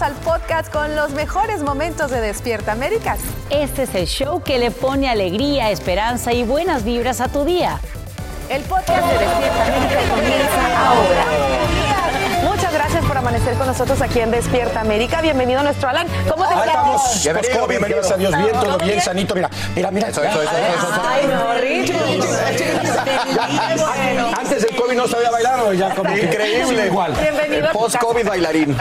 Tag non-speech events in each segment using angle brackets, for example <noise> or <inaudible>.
Bienvenidos al podcast con los mejores momentos de Despierta América. Este es el show que le pone alegría, esperanza y buenas vibras a tu día. El podcast de Despierta América comienza ahora. Muchas gracias por amanecer con nosotros aquí en Despierta América. Bienvenido nuestro Alan. ¿Cómo te sientes? Bienvenido, bienvenidos a Dios bien, todo bien, sanito. Mira, mira, mira. Eso, eso, eso, eso. Ay, no, Rich. Antes del COVID no sabía bailar, o ya como Increíble. igual. Bienvenido a tu Post-COVID bailarín.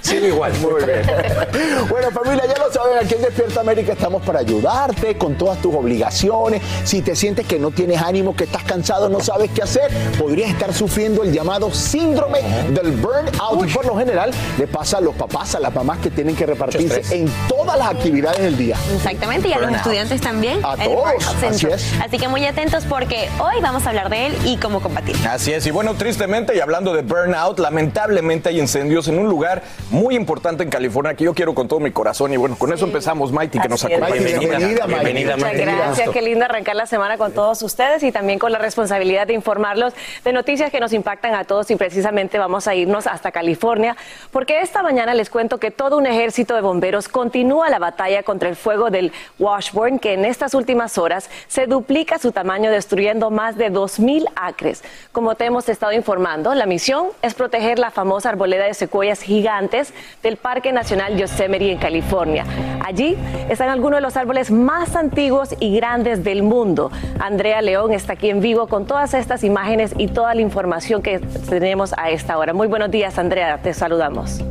Sigo igual. Muy bien. Bueno, familia, ya lo saben, aquí en Despierta América estamos para ayudarte con todas tus obligaciones. Si te sientes que no tienes ánimo, que estás cansado, no sabes qué hacer, podrías estar sufriendo el llamado síndrome del burnout. Y por lo general le pasa a los papás, a las mamás que tienen que repartirse en todas las actividades del día. Exactamente, y a los estudiantes también. A todos, así es. Así que muy atentos porque hoy vamos a hablar de él y cómo combatir. Así es, y bueno, tristemente, y hablando de burnout, lamentablemente hay incendios en un lugar muy importante en California que yo quiero con todo mi corazón. Y bueno, con eso empezamos, Mighty, que nos Así acompaña. Mighty, Bienvenida, bienvenida, Muchas gracias, qué lindo arrancar la semana con todos ustedes y también con la responsabilidad de informarlos de noticias que nos impactan a todos y precisamente vamos a irnos hasta California porque esta mañana les cuento que todo un ejército de bomberos continúa la batalla contra el fuego del Washburn que en estas últimas horas se duplica su tamaño destruyendo más de 2.000 acres. Como te hemos estado informando, la misión es proteger la famosa arboleda de secuoyas gigantes del Parque Nacional Yosemite en California. Allí están algunos de los árboles más antiguos y grandes del mundo. Andrea León está aquí en vivo con todas estas imágenes y toda la información que tenemos a esta hora. Muy buenos días, Andrea, te saludamos.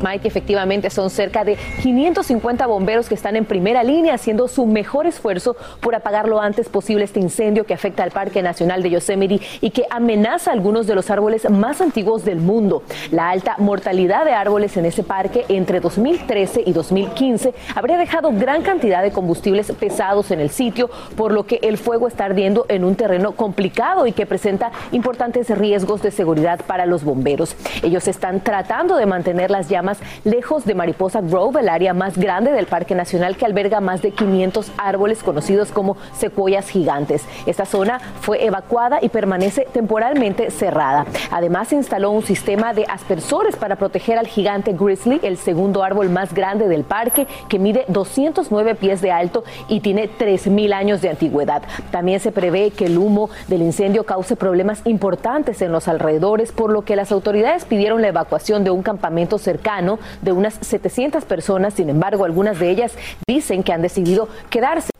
Mike, efectivamente son cerca de 550 bomberos que están en primera línea haciendo su mejor esfuerzo por apagar lo antes posible este incendio que afecta al Parque Nacional de Yosemite y que amenaza algunos de los árboles más antiguos del mundo. La alta mortalidad de árboles en ese parque entre 2013 y 2015 habría dejado gran cantidad de combustibles pesados en el sitio, por lo que el fuego está ardiendo en un terreno complicado y que presenta importantes riesgos de seguridad para los bomberos. Ellos están tratando de mantener las llamas lejos de Mariposa Grove, el área más grande del Parque Nacional que alberga más de 500 árboles conocidos como secuoyas gigantes. Esta zona fue evacuada y permanece temporalmente cerrada. Además, se instaló un sistema de aspersores para proteger al gigante grizzly, el segundo árbol más grande del parque, que mide 209 pies de alto y tiene 3.000 años de antigüedad. También se prevé que el humo del incendio cause problemas importantes en los alrededores, por lo que las autoridades pidieron la evacuación de un campamento cercano de unas 700 personas. Sin embargo, algunas de ellas dicen que han decidido quedarse.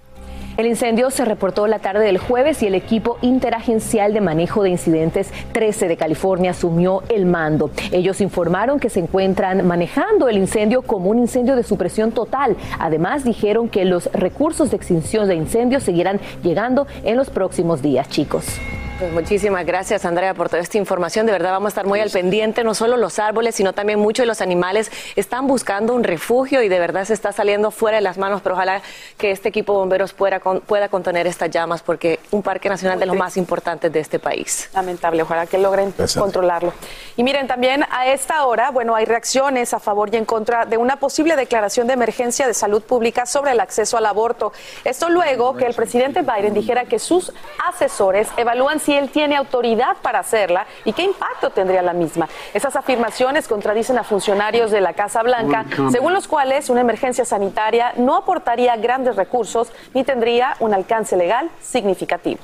El incendio se reportó la tarde del jueves y el equipo interagencial de manejo de incidentes 13 de California asumió el mando. Ellos informaron que se encuentran manejando el incendio como un incendio de supresión total. Además, dijeron que los recursos de extinción de incendios seguirán llegando en los próximos días, chicos. Pues muchísimas gracias, Andrea, por toda esta información. De verdad vamos a estar muy al pendiente. No solo los árboles, sino también muchos de los animales están buscando un refugio y de verdad se está saliendo fuera de las manos. Pero ojalá que este equipo de bomberos pueda, con- pueda contener estas llamas, porque un parque nacional de los más importantes de este país. Lamentable, ojalá que logren controlarlo. Y miren, también a esta hora, bueno, hay reacciones a favor y en contra de una posible declaración de emergencia de salud pública sobre el acceso al aborto. Esto luego que el presidente Biden dijera que sus asesores evalúan si él tiene autoridad para hacerla y qué impacto tendría la misma. Esas afirmaciones contradicen a funcionarios de la Casa Blanca, según los cuales una emergencia sanitaria no aportaría grandes recursos ni tendría un alcance legal significativo.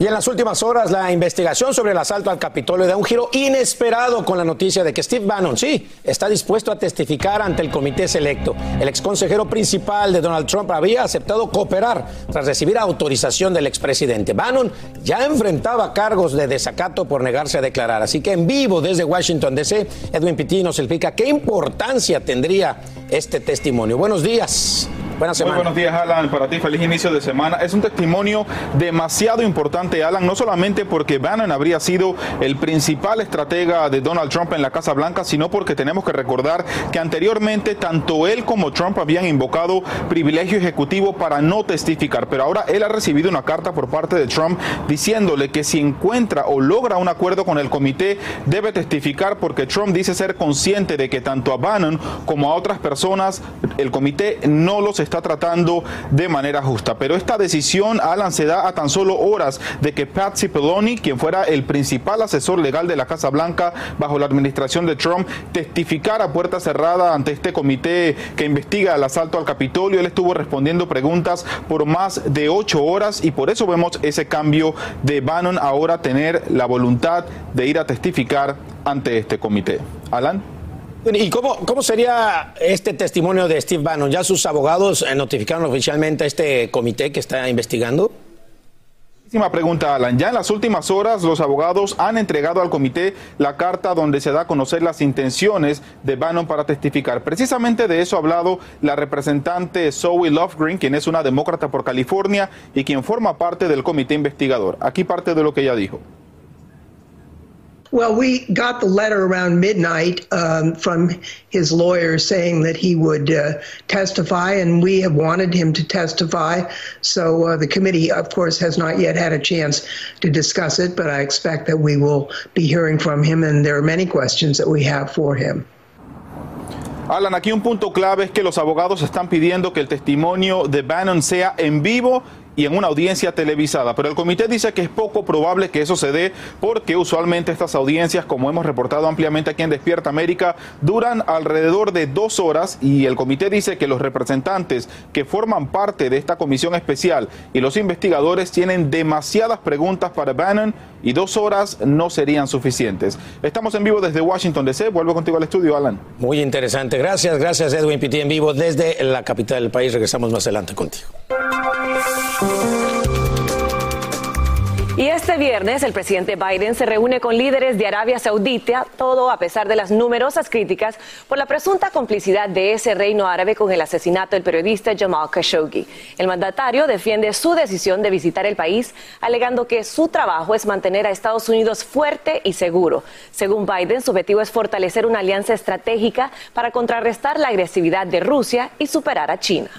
Y en las últimas horas, la investigación sobre el asalto al Capitolio da un giro inesperado con la noticia de que Steve Bannon, sí, está dispuesto a testificar ante el comité selecto. El exconsejero principal de Donald Trump había aceptado cooperar tras recibir autorización del expresidente. Bannon ya enfrentaba cargos de desacato por negarse a declarar. Así que en vivo desde Washington, D.C., Edwin Pitti nos explica qué importancia tendría este testimonio. Buenos días. Buenas semana. Muy buenos días, Alan. Para ti, feliz inicio de semana. Es un testimonio demasiado importante, Alan, no solamente porque Bannon habría sido el principal estratega de Donald Trump en la Casa Blanca, sino porque tenemos que recordar que anteriormente tanto él como Trump habían invocado privilegio ejecutivo para no testificar. Pero ahora él ha recibido una carta por parte de Trump diciéndole que si encuentra o logra un acuerdo con el comité, debe testificar porque Trump dice ser consciente de que tanto a Bannon como a otras personas el comité no los está tratando de manera justa. Pero esta decisión, Alan, se da a tan solo horas de que Pat Cipollone, quien fuera el principal asesor legal de la Casa Blanca bajo la administración de Trump, testificara a puerta cerrada ante este comité que investiga el asalto al Capitolio. Él estuvo respondiendo preguntas por más de ocho horas y por eso vemos ese cambio de Bannon ahora tener la voluntad de ir a testificar ante este comité. Alan. ¿Y cómo, sería este testimonio de Steve Bannon? ¿Ya sus abogados eh, notificaron oficialmente a este comité que está investigando? Última pregunta, Alan. Ya en las últimas horas, los abogados han entregado al comité la carta donde se da a conocer las intenciones de Bannon para testificar. Precisamente de eso ha hablado la representante Zoe Lovegreen, quien es una demócrata por California y quien forma parte del comité investigador. Aquí parte de lo que ella dijo. Well, we got the letter around midnight um, from his lawyer saying that he would uh, testify, and we have wanted him to testify. So uh, the committee, of course, has not yet had a chance to discuss it, but I expect that we will be hearing from him, and there are many questions that we have for him. Alan, aquí un punto clave es que los abogados están pidiendo que el testimonio de Bannon sea en vivo y en una audiencia televisada. Pero el comité dice que es poco probable que eso se dé porque usualmente estas audiencias, como hemos reportado ampliamente aquí en Despierta América, duran alrededor de dos horas y el comité dice que los representantes que forman parte de esta comisión especial y los investigadores tienen demasiadas preguntas para Bannon y dos horas no serían suficientes. Estamos en vivo desde Washington DC. Vuelvo contigo al estudio, Alan. Muy interesante. Gracias, gracias Edwin Pitti en vivo desde la capital del país. Regresamos más adelante contigo. Y este viernes el presidente Biden se reúne con líderes de Arabia Saudita, todo a pesar de las numerosas críticas por la presunta complicidad de ese reino árabe con el asesinato del periodista Jamal Khashoggi. El mandatario defiende su decisión de visitar el país, alegando que su trabajo es mantener a Estados Unidos fuerte y seguro. Según Biden, su objetivo es fortalecer una alianza estratégica para contrarrestar la agresividad de Rusia y superar a China.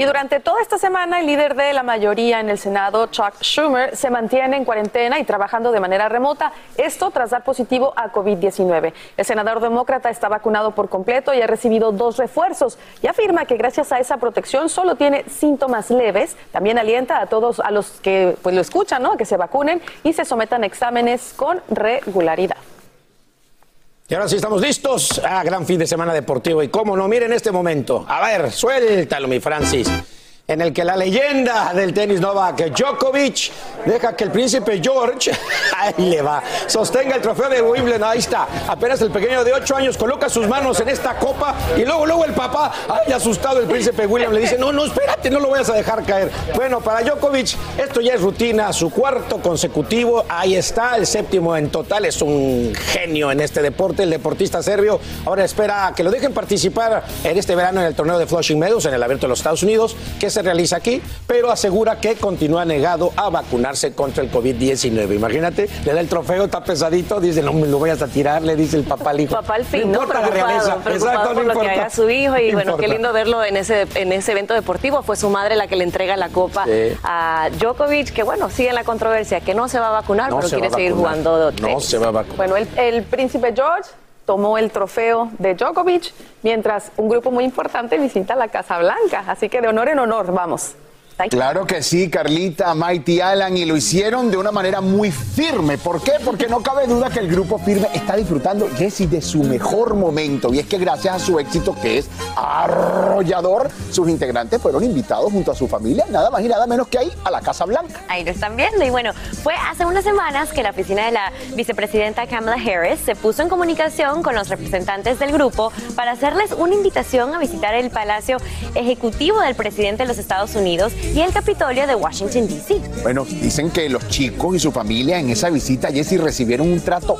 Y durante toda esta semana, el líder de la mayoría en el Senado, Chuck Schumer, se mantiene en cuarentena y trabajando de manera remota. Esto tras dar positivo a COVID-19. El senador demócrata está vacunado por completo y ha recibido dos refuerzos y afirma que gracias a esa protección solo tiene síntomas leves. También alienta a todos a los que pues, lo escuchan, ¿no? Que se vacunen y se sometan a exámenes con regularidad. Y ahora sí estamos listos. Ah, gran fin de semana deportivo. Y cómo no, miren este momento. A ver, suéltalo, mi Francis en el que la leyenda del tenis Novak Djokovic deja que el príncipe George, <laughs> ahí le va, sostenga el trofeo de Wimbledon, ahí está, apenas el pequeño de 8 años coloca sus manos en esta copa y luego, luego el papá, ay, asustado el príncipe William, le dice, no, no, espérate, no lo vayas a dejar caer. Bueno, para Djokovic esto ya es rutina, su cuarto consecutivo, ahí está, el séptimo en total, es un genio en este deporte, el deportista serbio, ahora espera que lo dejen participar en este verano en el torneo de Flushing Meadows, en el abierto de los Estados Unidos, que se realiza aquí, pero asegura que continúa negado a vacunarse contra el COVID-19. Imagínate, le da el trofeo, está pesadito, dice, no me lo voy a tirar, le dice el papá al hijo. Papá al fin, no, importa la realeza. Exacto, por lo que haga su hijo y bueno, qué lindo verlo en ese, en ese evento deportivo. Fue su madre la que le entrega la copa a Djokovic, que bueno, sigue en la controversia, que no se va a vacunar, pero quiere seguir jugando No se va a vacunar. Bueno, el, el príncipe George tomó el trofeo de Djokovic, mientras un grupo muy importante visita la Casa Blanca. Así que de honor en honor, vamos. Claro que sí, Carlita, Mighty Alan, y lo hicieron de una manera muy firme. ¿Por qué? Porque no cabe duda que el grupo firme está disfrutando, Jesse, de su mejor momento. Y es que gracias a su éxito, que es arrollador, sus integrantes fueron invitados junto a su familia, nada más y nada menos que ahí, a la Casa Blanca. Ahí lo están viendo. Y bueno, fue hace unas semanas que la oficina de la vicepresidenta Kamala Harris se puso en comunicación con los representantes del grupo para hacerles una invitación a visitar el Palacio Ejecutivo del presidente de los Estados Unidos y el Capitolio de Washington, D.C. Bueno, dicen que los chicos y su familia en esa visita, Jesse, recibieron un trato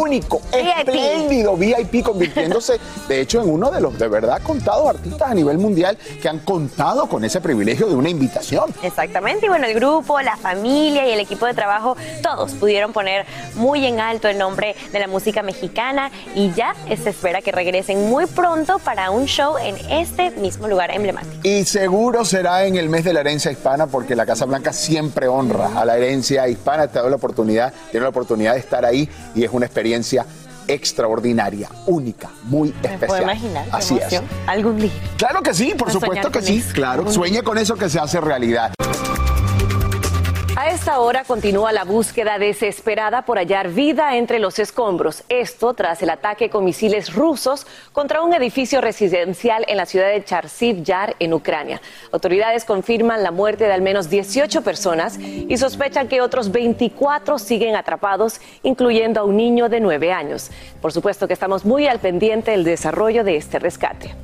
único, espléndido VIP, convirtiéndose, de hecho, en uno de los de verdad contados artistas a nivel mundial que han contado con ese privilegio de una invitación. Exactamente, y bueno, el grupo, la familia y el equipo de trabajo, todos pudieron poner muy en alto el nombre de la música mexicana y ya se espera que regresen muy pronto para un show en este mismo lugar emblemático. Y seguro será en el mes de la herencia hispana porque la Casa Blanca siempre honra a la herencia hispana. Te doy la oportunidad, tiene la oportunidad de estar ahí y es una experiencia extraordinaria, única, muy especial. ¿Puedo imaginar? Así es. Algún día. Claro que sí, por supuesto que sí, claro. Sueñe con eso que se hace realidad. A esta hora continúa la búsqueda desesperada por hallar vida entre los escombros. Esto tras el ataque con misiles rusos contra un edificio residencial en la ciudad de Charsiv Yar, en Ucrania. Autoridades confirman la muerte de al menos 18 personas y sospechan que otros 24 siguen atrapados, incluyendo a un niño de 9 años. Por supuesto que estamos muy al pendiente del desarrollo de este rescate.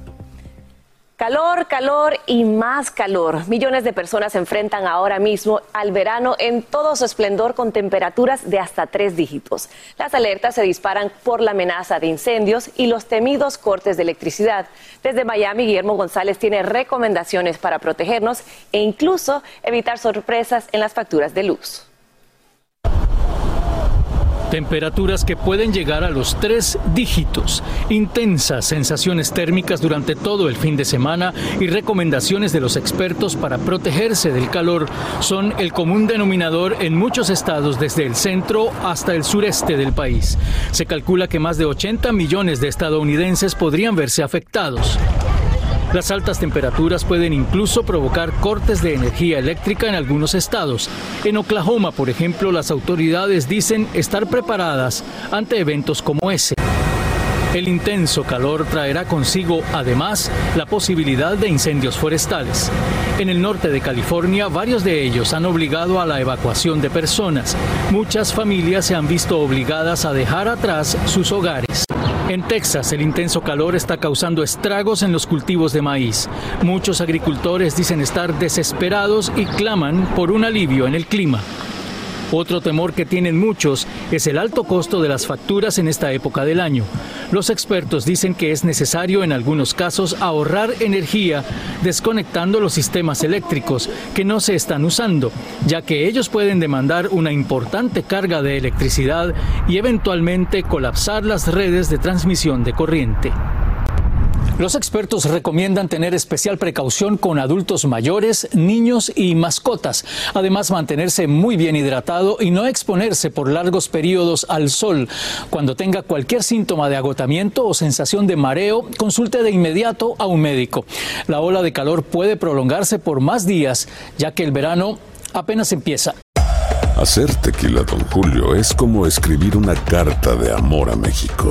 Calor, calor y más calor. Millones de personas se enfrentan ahora mismo al verano en todo su esplendor con temperaturas de hasta tres dígitos. Las alertas se disparan por la amenaza de incendios y los temidos cortes de electricidad. Desde Miami, Guillermo González tiene recomendaciones para protegernos e incluso evitar sorpresas en las facturas de luz. Temperaturas que pueden llegar a los tres dígitos, intensas sensaciones térmicas durante todo el fin de semana y recomendaciones de los expertos para protegerse del calor son el común denominador en muchos estados desde el centro hasta el sureste del país. Se calcula que más de 80 millones de estadounidenses podrían verse afectados. Las altas temperaturas pueden incluso provocar cortes de energía eléctrica en algunos estados. En Oklahoma, por ejemplo, las autoridades dicen estar preparadas ante eventos como ese. El intenso calor traerá consigo, además, la posibilidad de incendios forestales. En el norte de California, varios de ellos han obligado a la evacuación de personas. Muchas familias se han visto obligadas a dejar atrás sus hogares. En Texas, el intenso calor está causando estragos en los cultivos de maíz. Muchos agricultores dicen estar desesperados y claman por un alivio en el clima. Otro temor que tienen muchos es el alto costo de las facturas en esta época del año. Los expertos dicen que es necesario en algunos casos ahorrar energía desconectando los sistemas eléctricos que no se están usando, ya que ellos pueden demandar una importante carga de electricidad y eventualmente colapsar las redes de transmisión de corriente. Los expertos recomiendan tener especial precaución con adultos mayores, niños y mascotas. Además, mantenerse muy bien hidratado y no exponerse por largos periodos al sol. Cuando tenga cualquier síntoma de agotamiento o sensación de mareo, consulte de inmediato a un médico. La ola de calor puede prolongarse por más días, ya que el verano apenas empieza. Hacer tequila, don Julio, es como escribir una carta de amor a México.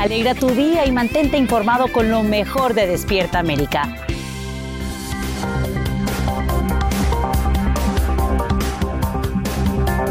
Alegra tu día y mantente informado con lo mejor de Despierta América.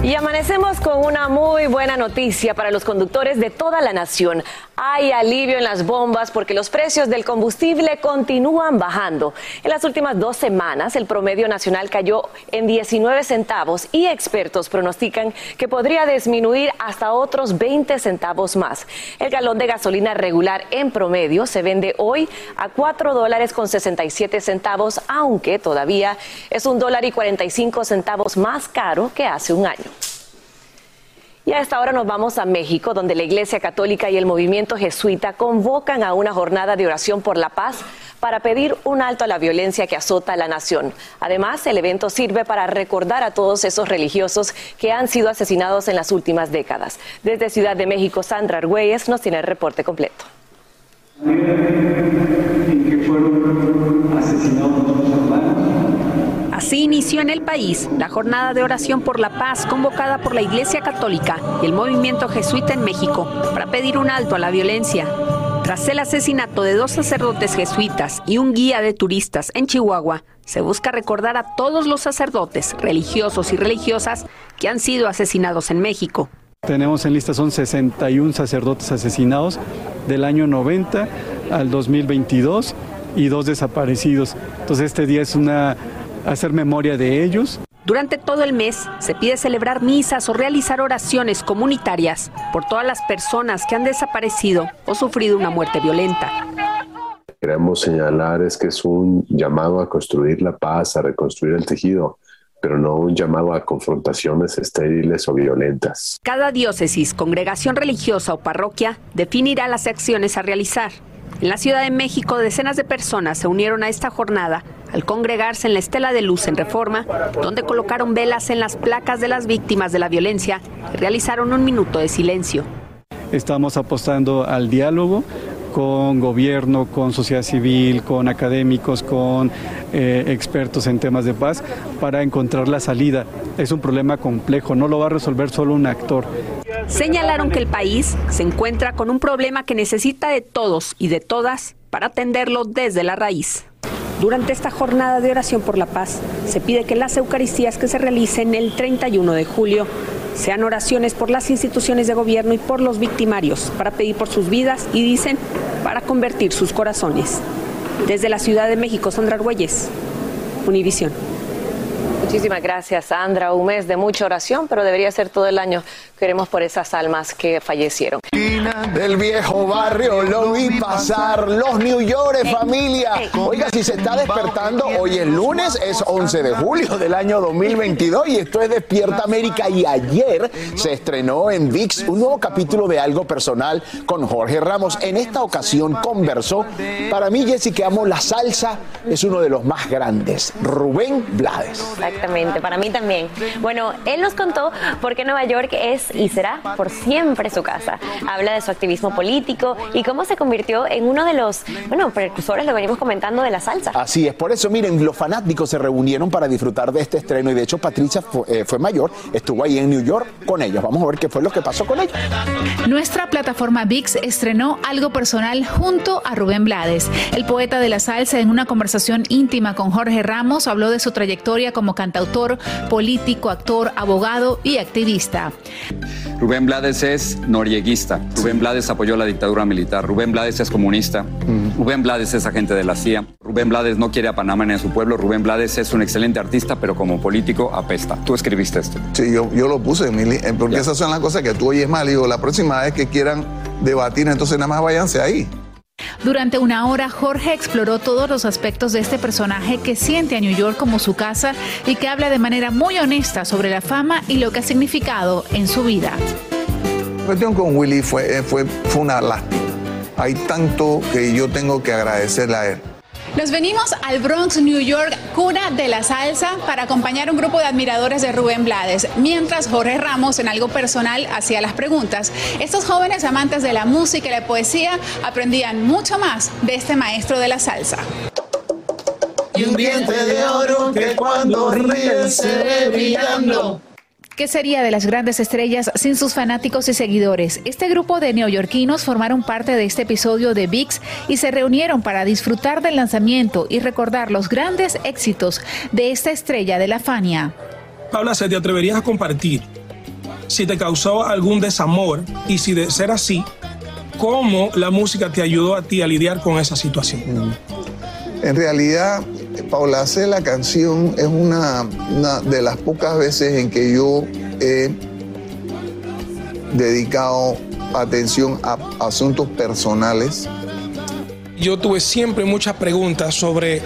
Y amanecemos con una muy buena noticia para los conductores de toda la nación. Hay alivio en las bombas porque los precios del combustible continúan bajando. En las últimas dos semanas el promedio nacional cayó en 19 centavos y expertos pronostican que podría disminuir hasta otros 20 centavos más. El galón de gasolina regular en promedio se vende hoy a 4 dólares con 67 centavos, aunque todavía es un dólar y 45 centavos más caro que hace un año. Y a esta hora nos vamos a México, donde la Iglesia Católica y el movimiento jesuita convocan a una jornada de oración por la paz para pedir un alto a la violencia que azota a la nación. Además, el evento sirve para recordar a todos esos religiosos que han sido asesinados en las últimas décadas. Desde Ciudad de México, Sandra Argüelles nos tiene el reporte completo. Así inició en el país la jornada de oración por la paz convocada por la Iglesia Católica y el movimiento jesuita en México para pedir un alto a la violencia. Tras el asesinato de dos sacerdotes jesuitas y un guía de turistas en Chihuahua, se busca recordar a todos los sacerdotes, religiosos y religiosas que han sido asesinados en México. Tenemos en lista son 61 sacerdotes asesinados del año 90 al 2022 y dos desaparecidos. Entonces este día es una hacer memoria de ellos. Durante todo el mes se pide celebrar misas o realizar oraciones comunitarias por todas las personas que han desaparecido o sufrido una muerte violenta. Queremos señalar es que es un llamado a construir la paz, a reconstruir el tejido, pero no un llamado a confrontaciones estériles o violentas. Cada diócesis, congregación religiosa o parroquia definirá las acciones a realizar. En la Ciudad de México, decenas de personas se unieron a esta jornada al congregarse en la Estela de Luz en Reforma, donde colocaron velas en las placas de las víctimas de la violencia y realizaron un minuto de silencio. Estamos apostando al diálogo con gobierno, con sociedad civil, con académicos, con eh, expertos en temas de paz, para encontrar la salida. Es un problema complejo, no lo va a resolver solo un actor. Señalaron que el país se encuentra con un problema que necesita de todos y de todas para atenderlo desde la raíz. Durante esta jornada de oración por la paz, se pide que las Eucaristías que se realicen el 31 de julio sean oraciones por las instituciones de gobierno y por los victimarios, para pedir por sus vidas y dicen, para convertir sus corazones. Desde la Ciudad de México, Sandra Argüelles, Univisión. Muchísimas gracias, Sandra. Un mes de mucha oración, pero debería ser todo el año. Queremos por esas almas que fallecieron. Del viejo barrio lo vi pasar, los New York, familia. Oiga, si se está despertando, hoy es lunes, es 11 de julio del año 2022 y esto es Despierta América. Y ayer se estrenó en VIX un nuevo capítulo de Algo Personal con Jorge Ramos. En esta ocasión conversó, para mí, Jessy, que amo la salsa, es uno de los más grandes, Rubén Blades. Exactamente, para mí también. Bueno, él nos contó por qué Nueva York es y será por siempre su casa. Habla de su activismo político y cómo se convirtió en uno de los, bueno, precursores, lo venimos comentando, de la salsa. Así es, por eso, miren, los fanáticos se reunieron para disfrutar de este estreno y de hecho Patricia fue, eh, fue mayor, estuvo ahí en New York con ellos. Vamos a ver qué fue lo que pasó con ellos. Nuestra plataforma VIX estrenó algo personal junto a Rubén Blades. El poeta de la salsa, en una conversación íntima con Jorge Ramos, habló de su trayectoria como cantautor, político, actor, abogado y activista. Rubén Blades es norieguista. Rubén Blades apoyó la dictadura militar. Rubén Blades es comunista. Rubén Blades es agente de la CIA. Rubén Blades no quiere a Panamá ni a su pueblo. Rubén Blades es un excelente artista, pero como político apesta. Tú escribiste esto. Sí, yo, yo lo puse, li- porque esas son las cosas que tú oyes mal. Digo, la próxima vez que quieran debatir, entonces nada más váyanse ahí. Durante una hora, Jorge exploró todos los aspectos de este personaje que siente a New York como su casa y que habla de manera muy honesta sobre la fama y lo que ha significado en su vida. La cuestión con Willy fue, eh, fue, fue una lástima. Hay tanto que yo tengo que agradecerle a él. Nos venimos al Bronx, New York, cuna de la salsa, para acompañar a un grupo de admiradores de Rubén Blades. Mientras Jorge Ramos, en algo personal, hacía las preguntas. Estos jóvenes amantes de la música y la poesía aprendían mucho más de este maestro de la salsa. Y un diente de oro que cuando ríe se ve brillando. ¿Qué sería de las grandes estrellas sin sus fanáticos y seguidores? Este grupo de neoyorquinos formaron parte de este episodio de VIX y se reunieron para disfrutar del lanzamiento y recordar los grandes éxitos de esta estrella de la Fania. Paula, ¿se te atreverías a compartir si te causó algún desamor y si de ser así, cómo la música te ayudó a ti a lidiar con esa situación. Mm. En realidad, Paula C, la canción es una, una de las pocas veces en que yo he dedicado atención a asuntos personales. Yo tuve siempre muchas preguntas sobre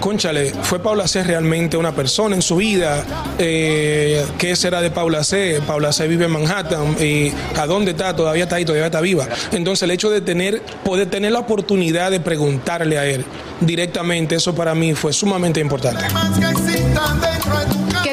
Conchale, ¿fue Paula C realmente una persona en su vida? Eh, ¿Qué será de Paula C? Paula C vive en Manhattan y ¿a dónde está? Todavía está ahí, todavía está viva. Entonces el hecho de tener, poder tener la oportunidad de preguntarle a él directamente, eso para mí fue sumamente importante.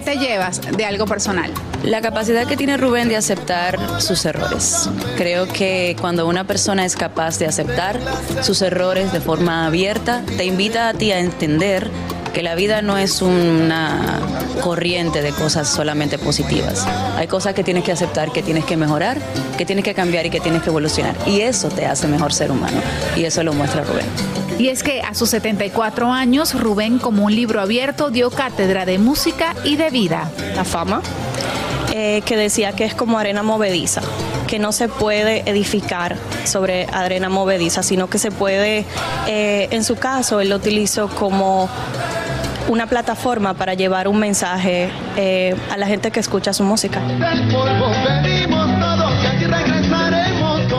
¿Qué te llevas de algo personal? La capacidad que tiene Rubén de aceptar sus errores. Creo que cuando una persona es capaz de aceptar sus errores de forma abierta, te invita a ti a entender que la vida no es una corriente de cosas solamente positivas. Hay cosas que tienes que aceptar, que tienes que mejorar, que tienes que cambiar y que tienes que evolucionar. Y eso te hace mejor ser humano. Y eso lo muestra Rubén. Y es que a sus 74 años, Rubén, como un libro abierto, dio cátedra de música y de vida. La fama, eh, que decía que es como arena movediza, que no se puede edificar sobre arena movediza, sino que se puede, eh, en su caso, él lo utilizó como una plataforma para llevar un mensaje eh, a la gente que escucha su música.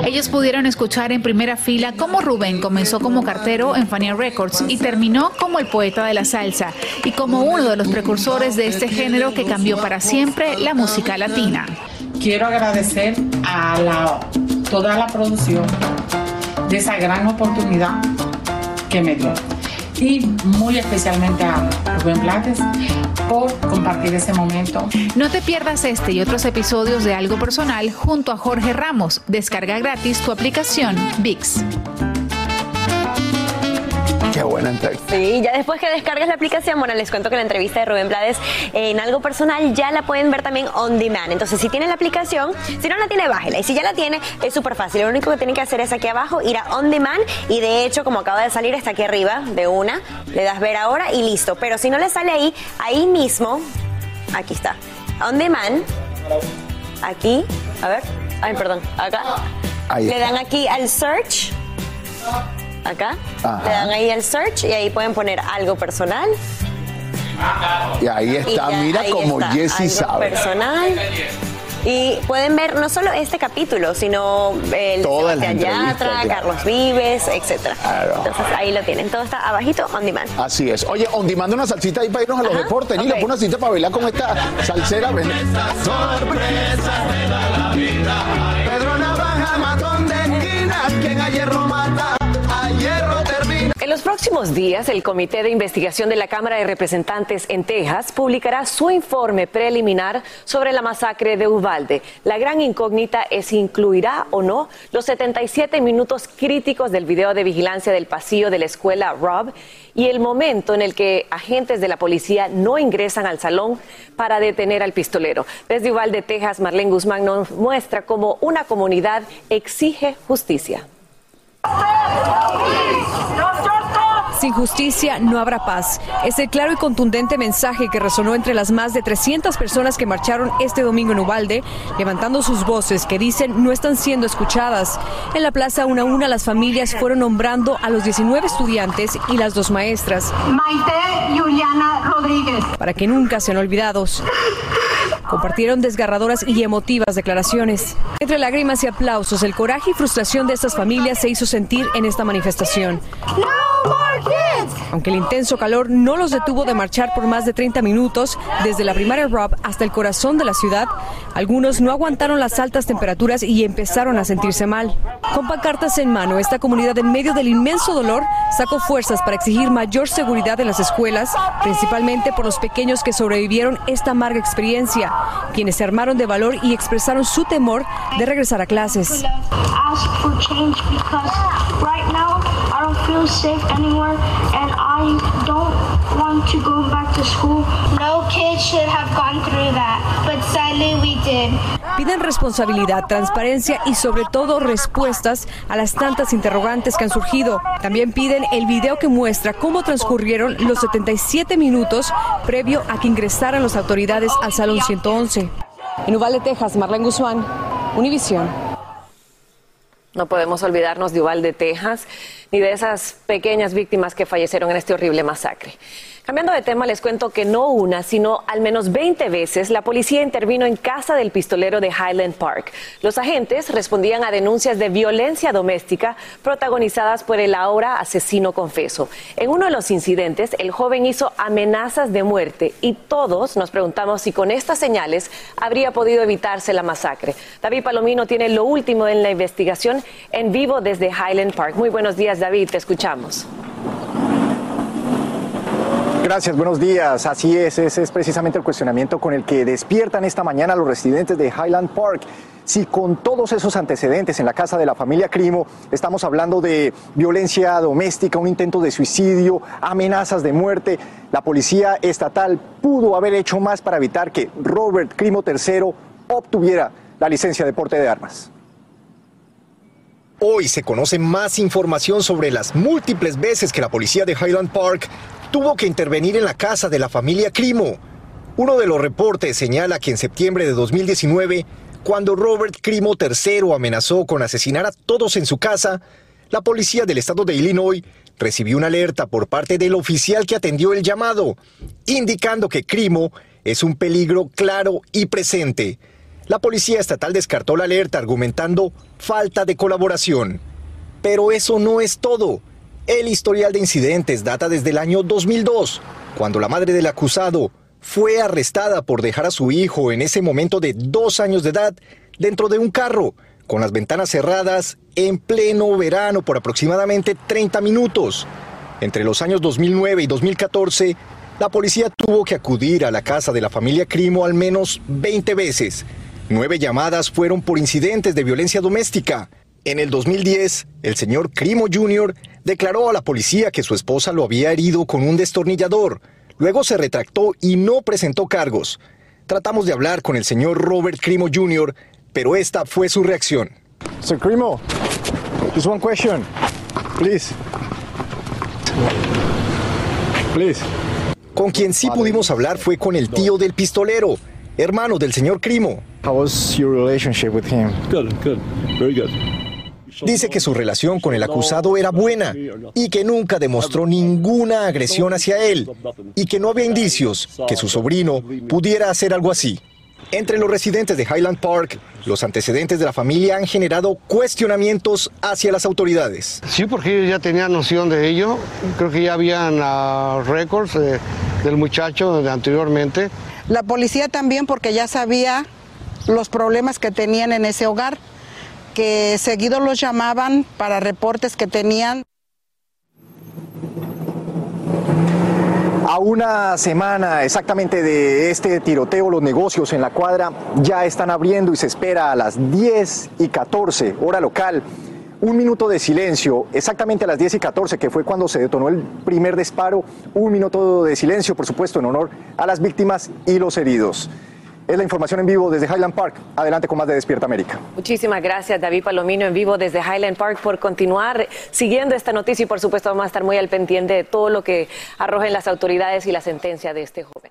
Ellos pudieron escuchar en primera fila cómo Rubén comenzó como cartero en Fania Records y terminó como el poeta de la salsa y como uno de los precursores de este género que cambió para siempre la música latina. Quiero agradecer a toda la producción de esa gran oportunidad que me dio y muy especialmente a Rubén Blates por compartir ese momento. No te pierdas este y otros episodios de Algo Personal junto a Jorge Ramos. Descarga gratis tu aplicación VIX. Qué buena entrevista. Sí, ya después que descargues la aplicación, bueno, les cuento que la entrevista de Rubén Blades en algo personal ya la pueden ver también on demand. Entonces, si tienen la aplicación, si no la tiene, bájela. Y si ya la tiene, es súper fácil. Lo único que tienen que hacer es aquí abajo, ir a on demand. Y de hecho, como acaba de salir, está aquí arriba de una. Le das ver ahora y listo. Pero si no le sale ahí, ahí mismo, aquí está. On demand. Aquí, a ver. Ay, perdón, acá. le dan aquí al search acá. Le dan ahí el search y ahí pueden poner algo personal. Y ahí está, mira como Jessy sabe. Personal. Y pueden ver no solo este capítulo, sino el de Yatra, Carlos Vives, etcétera. Entonces ahí lo tienen. Todo está abajito, on demand. Así es. Oye, on demand una salsita ahí para irnos a los deportes. Ni le una cita para bailar con esta salsera. Pedro Navaja, matón de esquina, quien ayer. En los próximos días, el Comité de Investigación de la Cámara de Representantes en Texas publicará su informe preliminar sobre la masacre de Uvalde. La gran incógnita es si incluirá o no los 77 minutos críticos del video de vigilancia del pasillo de la escuela Rob y el momento en el que agentes de la policía no ingresan al salón para detener al pistolero. Desde Uvalde, Texas, Marlene Guzmán nos muestra cómo una comunidad exige justicia. Sin justicia no habrá paz. Es el claro y contundente mensaje que resonó entre las más de 300 personas que marcharon este domingo en Ubalde, levantando sus voces que dicen no están siendo escuchadas. En la plaza una a una las familias fueron nombrando a los 19 estudiantes y las dos maestras. Maite Juliana Rodríguez. Para que nunca sean olvidados. Compartieron desgarradoras y emotivas declaraciones. Entre lágrimas y aplausos, el coraje y frustración de estas familias se hizo sentir en esta manifestación. Aunque el intenso calor no los detuvo de marchar por más de 30 minutos, desde la primaria Rob hasta el corazón de la ciudad, algunos no aguantaron las altas temperaturas y empezaron a sentirse mal. Con pancartas en mano, esta comunidad en medio del inmenso dolor sacó fuerzas para exigir mayor seguridad en las escuelas, principalmente por los pequeños que sobrevivieron esta amarga experiencia, quienes se armaron de valor y expresaron su temor de regresar a clases. Piden responsabilidad, transparencia y sobre todo respuestas a las tantas interrogantes que han surgido. También piden el video que muestra cómo transcurrieron los 77 minutos previo a que ingresaran las autoridades al Salón 111. En Uvalde, Texas, Marlene Guzmán, Univisión. No podemos olvidarnos de Uvalde, Texas, ni de esas pequeñas víctimas que fallecieron en este horrible masacre. Cambiando de tema, les cuento que no una, sino al menos 20 veces la policía intervino en casa del pistolero de Highland Park. Los agentes respondían a denuncias de violencia doméstica protagonizadas por el ahora asesino confeso. En uno de los incidentes, el joven hizo amenazas de muerte y todos nos preguntamos si con estas señales habría podido evitarse la masacre. David Palomino tiene lo último en la investigación en vivo desde Highland Park. Muy buenos días, David, te escuchamos. Gracias, buenos días. Así es, ese es precisamente el cuestionamiento con el que despiertan esta mañana los residentes de Highland Park. Si con todos esos antecedentes en la casa de la familia Crimo estamos hablando de violencia doméstica, un intento de suicidio, amenazas de muerte, la policía estatal pudo haber hecho más para evitar que Robert Crimo III obtuviera la licencia de porte de armas. Hoy se conoce más información sobre las múltiples veces que la policía de Highland Park tuvo que intervenir en la casa de la familia Crimo. Uno de los reportes señala que en septiembre de 2019, cuando Robert Crimo III amenazó con asesinar a todos en su casa, la policía del estado de Illinois recibió una alerta por parte del oficial que atendió el llamado, indicando que Crimo es un peligro claro y presente. La policía estatal descartó la alerta argumentando falta de colaboración. Pero eso no es todo. El historial de incidentes data desde el año 2002, cuando la madre del acusado fue arrestada por dejar a su hijo en ese momento de dos años de edad dentro de un carro, con las ventanas cerradas, en pleno verano por aproximadamente 30 minutos. Entre los años 2009 y 2014, la policía tuvo que acudir a la casa de la familia Crimo al menos 20 veces. Nueve llamadas fueron por incidentes de violencia doméstica. En el 2010, el señor Crimo Jr. declaró a la policía que su esposa lo había herido con un destornillador. Luego se retractó y no presentó cargos. Tratamos de hablar con el señor Robert Crimo Jr., pero esta fue su reacción. Sir Crimo, just one question. Please. Please. Con quien sí pudimos hablar fue con el tío del pistolero, hermano del señor Crimo. How was your relationship with him? Good, good, very good. Dice que su relación con el acusado era buena y que nunca demostró ninguna agresión hacia él y que no había indicios que su sobrino pudiera hacer algo así. Entre los residentes de Highland Park, los antecedentes de la familia han generado cuestionamientos hacia las autoridades. Sí, porque ellos ya tenían noción de ello. Creo que ya habían uh, récords eh, del muchacho de anteriormente. La policía también porque ya sabía los problemas que tenían en ese hogar que seguido los llamaban para reportes que tenían. A una semana exactamente de este tiroteo, los negocios en la cuadra ya están abriendo y se espera a las 10 y 14 hora local. Un minuto de silencio, exactamente a las 10 y 14, que fue cuando se detonó el primer disparo. Un minuto de silencio, por supuesto, en honor a las víctimas y los heridos. Es la información en vivo desde Highland Park. Adelante con más de Despierta América. Muchísimas gracias, David Palomino, en vivo desde Highland Park, por continuar siguiendo esta noticia y, por supuesto, vamos a estar muy al pendiente de todo lo que arrojen las autoridades y la sentencia de este joven.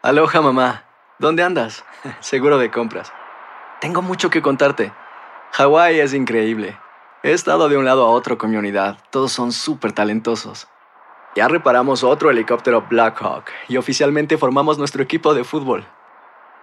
Aloha, mamá. ¿Dónde andas? <laughs> Seguro de compras. Tengo mucho que contarte. Hawái es increíble. He estado de un lado a otro con mi unidad. Todos son súper talentosos. Ya reparamos otro helicóptero Blackhawk y oficialmente formamos nuestro equipo de fútbol.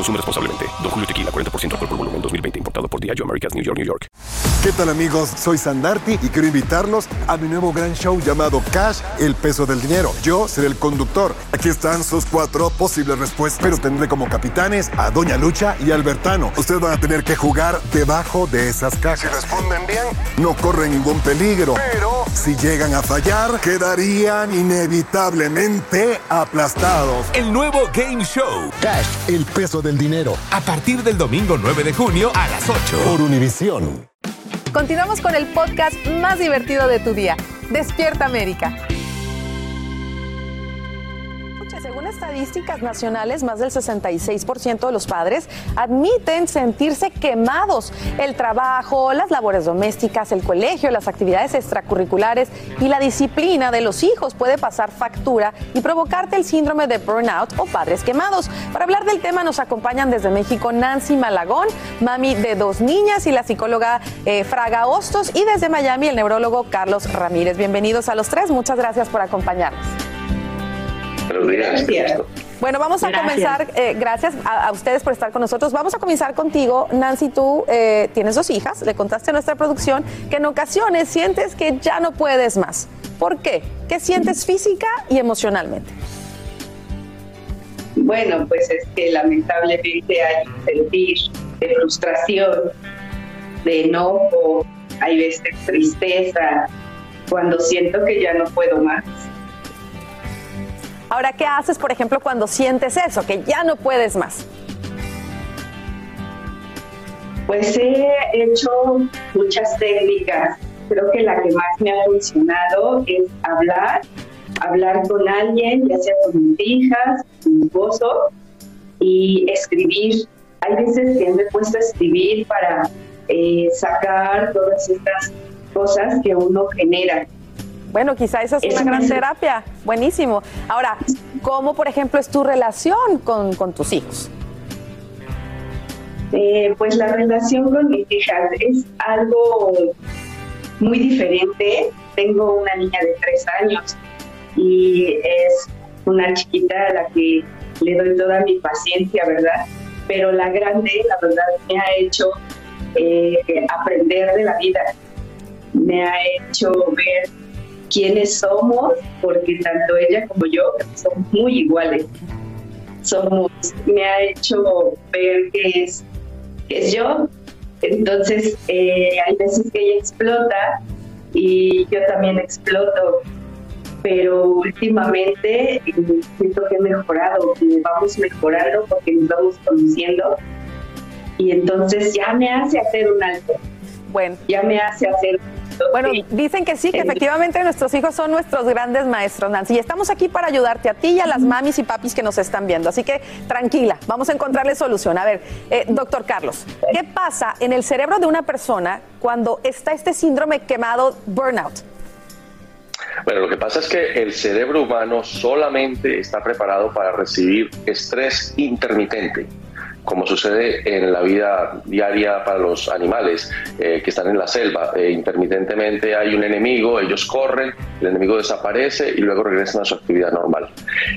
Consume responsablemente. Don Julio Tequila, 40% alcohol por volumen, 2020. Importado por Diageo Americas, New York, New York. ¿Qué tal, amigos? Soy Sandarti y quiero invitarlos a mi nuevo gran show llamado Cash, el peso del dinero. Yo seré el conductor. Aquí están sus cuatro posibles respuestas, pero tendré como capitanes a Doña Lucha y Albertano. Ustedes van a tener que jugar debajo de esas cajas. Si responden bien, no corren ningún peligro. Pero si llegan a fallar, quedarían inevitablemente aplastados. El nuevo Game Show. Cash, el peso del dinero. A partir del domingo 9 de junio a las 8. Por Univisión. Continuamos con el podcast más divertido de tu día. Despierta América. Estadísticas nacionales, más del 66% de los padres admiten sentirse quemados. El trabajo, las labores domésticas, el colegio, las actividades extracurriculares y la disciplina de los hijos puede pasar factura y provocarte el síndrome de burnout o padres quemados. Para hablar del tema nos acompañan desde México Nancy Malagón, mami de dos niñas y la psicóloga eh, Fraga Hostos y desde Miami el neurólogo Carlos Ramírez. Bienvenidos a los tres, muchas gracias por acompañarnos. Gracias. Bueno, vamos a Gracias. comenzar, eh, gracias a, a ustedes por estar con nosotros. Vamos a comenzar contigo, Nancy, tú eh, tienes dos hijas, le contaste a nuestra producción que en ocasiones sientes que ya no puedes más. ¿Por qué? ¿Qué sientes física y emocionalmente? Bueno, pues es que lamentablemente hay un sentir de frustración, de enojo, hay veces tristeza, cuando siento que ya no puedo más. Ahora, ¿qué haces, por ejemplo, cuando sientes eso, que ya no puedes más? Pues he hecho muchas técnicas. Creo que la que más me ha funcionado es hablar, hablar con alguien, ya sea con mis hijas, con mi esposo, y escribir. Hay veces que me he puesto a escribir para eh, sacar todas estas cosas que uno genera. Bueno, quizá esa es una gran terapia. Buenísimo. Ahora, ¿cómo, por ejemplo, es tu relación con, con tus hijos? Eh, pues la relación con mis hijas es algo muy diferente. Tengo una niña de tres años y es una chiquita a la que le doy toda mi paciencia, ¿verdad? Pero la grande, la verdad, me ha hecho eh, aprender de la vida. Me ha hecho ver quiénes somos, porque tanto ella como yo somos muy iguales. Somos, me ha hecho ver que es, que es yo. Entonces, eh, hay veces que ella explota y yo también exploto. Pero últimamente eh, siento que he mejorado, que vamos mejorando porque nos vamos conociendo. Y entonces ya me hace hacer un alto. Bueno. Ya me hace hacer Bueno, dicen que sí, que efectivamente nuestros hijos son nuestros grandes maestros, Nancy. Y estamos aquí para ayudarte a ti y a las mamis y papis que nos están viendo. Así que tranquila, vamos a encontrarle solución. A ver, eh, doctor Carlos, ¿qué pasa en el cerebro de una persona cuando está este síndrome quemado burnout? Bueno, lo que pasa es que el cerebro humano solamente está preparado para recibir estrés intermitente como sucede en la vida diaria para los animales eh, que están en la selva. Eh, intermitentemente hay un enemigo, ellos corren, el enemigo desaparece y luego regresan a su actividad normal.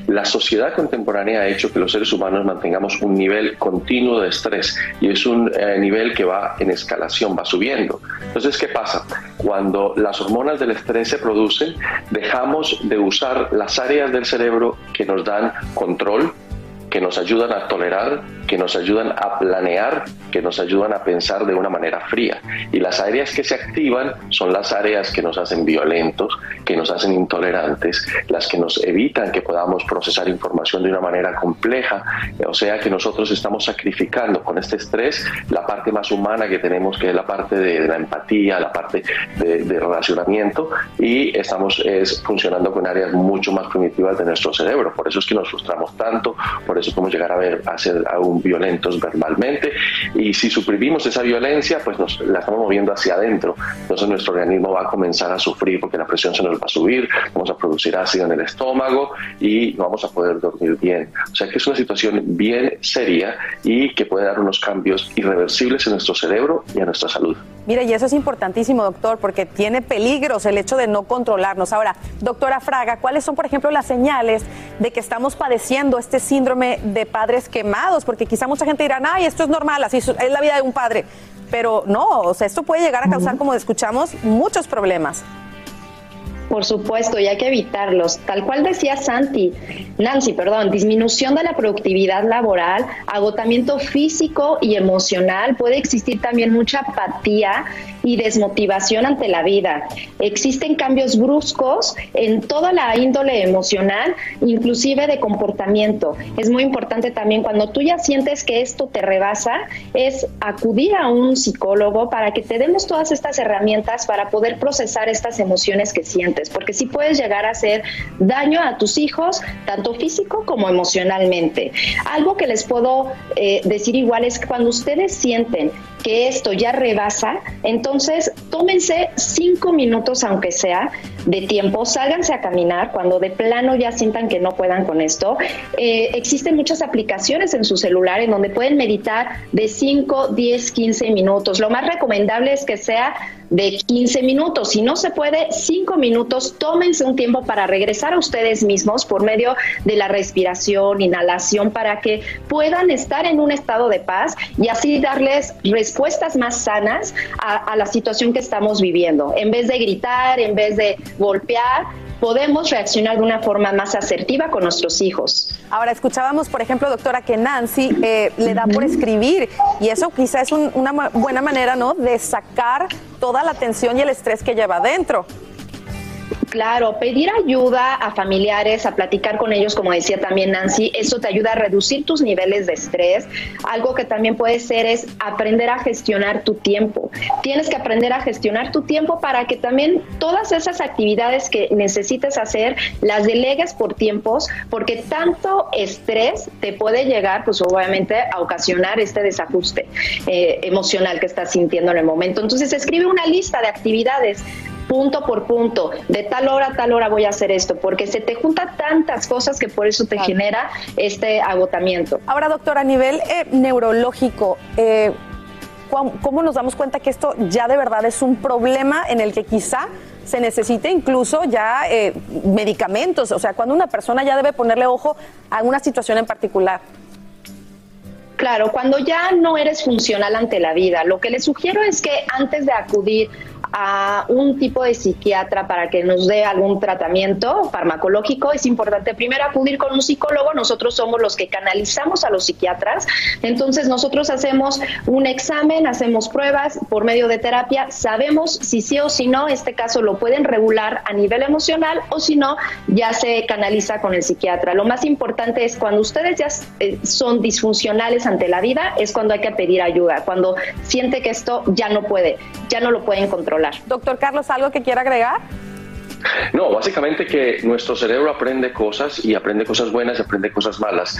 La sociedad contemporánea ha hecho que los seres humanos mantengamos un nivel continuo de estrés y es un eh, nivel que va en escalación, va subiendo. Entonces, ¿qué pasa? Cuando las hormonas del estrés se producen, dejamos de usar las áreas del cerebro que nos dan control, que nos ayudan a tolerar, que nos ayudan a planear, que nos ayudan a pensar de una manera fría. Y las áreas que se activan son las áreas que nos hacen violentos, que nos hacen intolerantes, las que nos evitan que podamos procesar información de una manera compleja. O sea que nosotros estamos sacrificando con este estrés la parte más humana que tenemos, que es la parte de, la empatía, la parte de, de relacionamiento, y estamos es, funcionando con áreas mucho más primitivas de nuestro cerebro. Por eso es que nos frustramos tanto, por eso podemos llegar a, ver, a ser aún violentos verbalmente. Y si suprimimos esa violencia pues nos la estamos moviendo hacia adentro. Entonces nuestro organismo va a comenzar a sufrir porque la presión se nos va a subir vamos a producir ácido en el estómago y no vamos a poder dormir bien. O sea que es una situación bien seria y que puede dar unos cambios irreversibles en nuestro cerebro y a nuestra salud Mire, y eso es importantísimo, doctor, porque tiene peligros el hecho de no controlarnos. Ahora, doctora Fraga, ¿cuáles son, por ejemplo, las señales de que estamos padeciendo este síndrome de padres quemados? Porque quizá mucha gente dirá, ay, esto es normal, así es la vida de un padre. Pero no, o sea, esto puede llegar a causar, como escuchamos, muchos problemas. Por supuesto, y hay que evitarlos. Tal cual decía Santi, Nancy, perdón, disminución de la productividad laboral, agotamiento físico y emocional, puede existir también mucha apatía y desmotivación ante la vida. Existen cambios bruscos en toda la índole emocional, inclusive de comportamiento. Es muy importante también cuando tú ya sientes que esto te rebasa, es acudir a un psicólogo para que te demos todas estas herramientas para poder procesar estas emociones que sientes, porque sí puedes llegar a hacer daño a tus hijos, tanto físico como emocionalmente. Algo que les puedo eh, decir igual es que cuando ustedes sienten que esto ya rebasa, entonces tómense cinco minutos, aunque sea, de tiempo, sálganse a caminar cuando de plano ya sientan que no puedan con esto. Eh, existen muchas aplicaciones en su celular en donde pueden meditar de 5, 10, 15 minutos. Lo más recomendable es que sea de 15 minutos. Si no se puede, 5 minutos, tómense un tiempo para regresar a ustedes mismos por medio de la respiración, inhalación, para que puedan estar en un estado de paz y así darles respuestas más sanas a, a la situación que estamos viviendo. En vez de gritar, en vez de golpear, podemos reaccionar de una forma más asertiva con nuestros hijos. Ahora, escuchábamos, por ejemplo, doctora, que Nancy eh, le da por escribir y eso quizá es una buena manera, ¿no?, de sacar toda la tensión y el estrés que lleva adentro. Claro, pedir ayuda a familiares, a platicar con ellos, como decía también Nancy, eso te ayuda a reducir tus niveles de estrés. Algo que también puede ser es aprender a gestionar tu tiempo. Tienes que aprender a gestionar tu tiempo para que también todas esas actividades que necesites hacer las delegues por tiempos, porque tanto estrés te puede llegar, pues obviamente, a ocasionar este desajuste eh, emocional que estás sintiendo en el momento. Entonces, escribe una lista de actividades punto por punto, de tal hora a tal hora voy a hacer esto, porque se te juntan tantas cosas que por eso te genera este agotamiento. Ahora, doctor, a nivel eh, neurológico, eh, ¿cómo nos damos cuenta que esto ya de verdad es un problema en el que quizá se necesite incluso ya eh, medicamentos? O sea, cuando una persona ya debe ponerle ojo a una situación en particular. Claro, cuando ya no eres funcional ante la vida, lo que le sugiero es que antes de acudir a un tipo de psiquiatra para que nos dé algún tratamiento farmacológico, es importante primero acudir con un psicólogo. Nosotros somos los que canalizamos a los psiquiatras. Entonces nosotros hacemos un examen, hacemos pruebas por medio de terapia, sabemos si sí o si no, este caso lo pueden regular a nivel emocional o si no, ya se canaliza con el psiquiatra. Lo más importante es cuando ustedes ya eh, son disfuncionales ante la vida, es cuando hay que pedir ayuda, cuando siente que esto ya no puede, ya no lo pueden controlar. Doctor Carlos, ¿algo que quiera agregar? No, básicamente que nuestro cerebro aprende cosas y aprende cosas buenas y aprende cosas malas.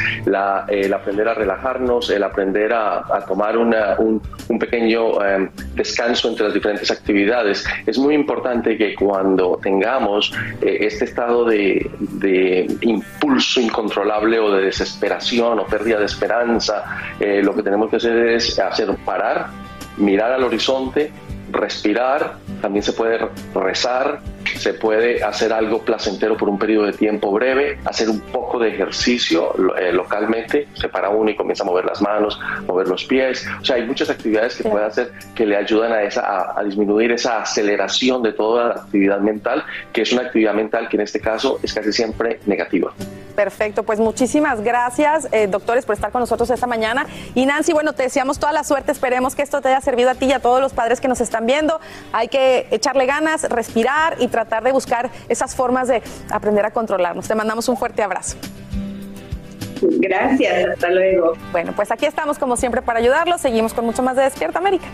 el aprender a relajarnos, el aprender a, tomar un, pequeño em, descanso entre las diferentes actividades. Es muy importante que cuando tengamos eh, este estado de, impulso incontrolable o de desesperación o pérdida de esperanza, eh, lo que tenemos que hacer es hacer parar, mirar al horizonte respirar, también se puede rezar, se puede hacer algo placentero por un periodo de tiempo breve, hacer un poco de ejercicio eh, localmente, se para uno y comienza a mover las manos, mover los pies. O sea, hay muchas actividades que puede hacer que le ayudan a, esa, a, disminuir esa aceleración de toda la actividad mental, que es una actividad mental que en este caso es casi siempre negativa. Perfecto, pues muchísimas gracias, eh, doctores, por estar con nosotros esta mañana. Y Nancy, bueno, te deseamos toda la suerte, esperemos que esto te haya servido a ti y a todos los padres que nos están viendo. Hay que echarle ganas, respirar y tratar de buscar esas formas de aprender a controlarnos. Te mandamos un fuerte abrazo. Gracias, hasta luego. Bueno, pues aquí estamos como siempre para ayudarlos. Seguimos con mucho más de Despierta América.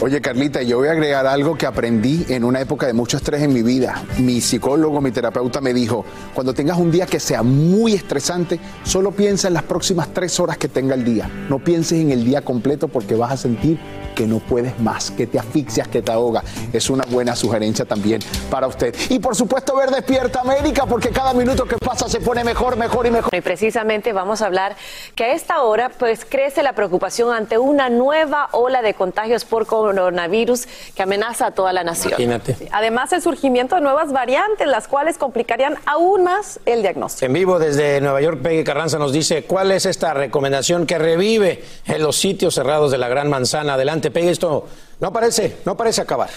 Oye, Carlita, yo voy a agregar algo que aprendí en una época de mucho estrés en mi vida. Mi psicólogo, mi terapeuta me dijo, cuando tengas un día que sea muy estresante, solo piensa en las próximas tres horas que tenga el día. No pienses en el día completo porque vas a sentir que no puedes más, que te asfixias, que te ahoga. Es una buena sugerencia también para usted. Y por supuesto ver Despierta América, porque cada minuto que pasa se pone mejor, mejor y mejor. Y precisamente vamos a hablar que a esta hora pues crece la preocupación ante una nueva ola de contagios por coronavirus que amenaza a toda la nación. Imagínate. Además, el surgimiento de nuevas variantes, las cuales complicarían aún más el diagnóstico. En vivo desde Nueva York, Peggy Carranza nos dice cuál es esta recomendación que revive en los sitios cerrados de la Gran Manzana. Adelante, Peggy, esto no parece, no parece acabar.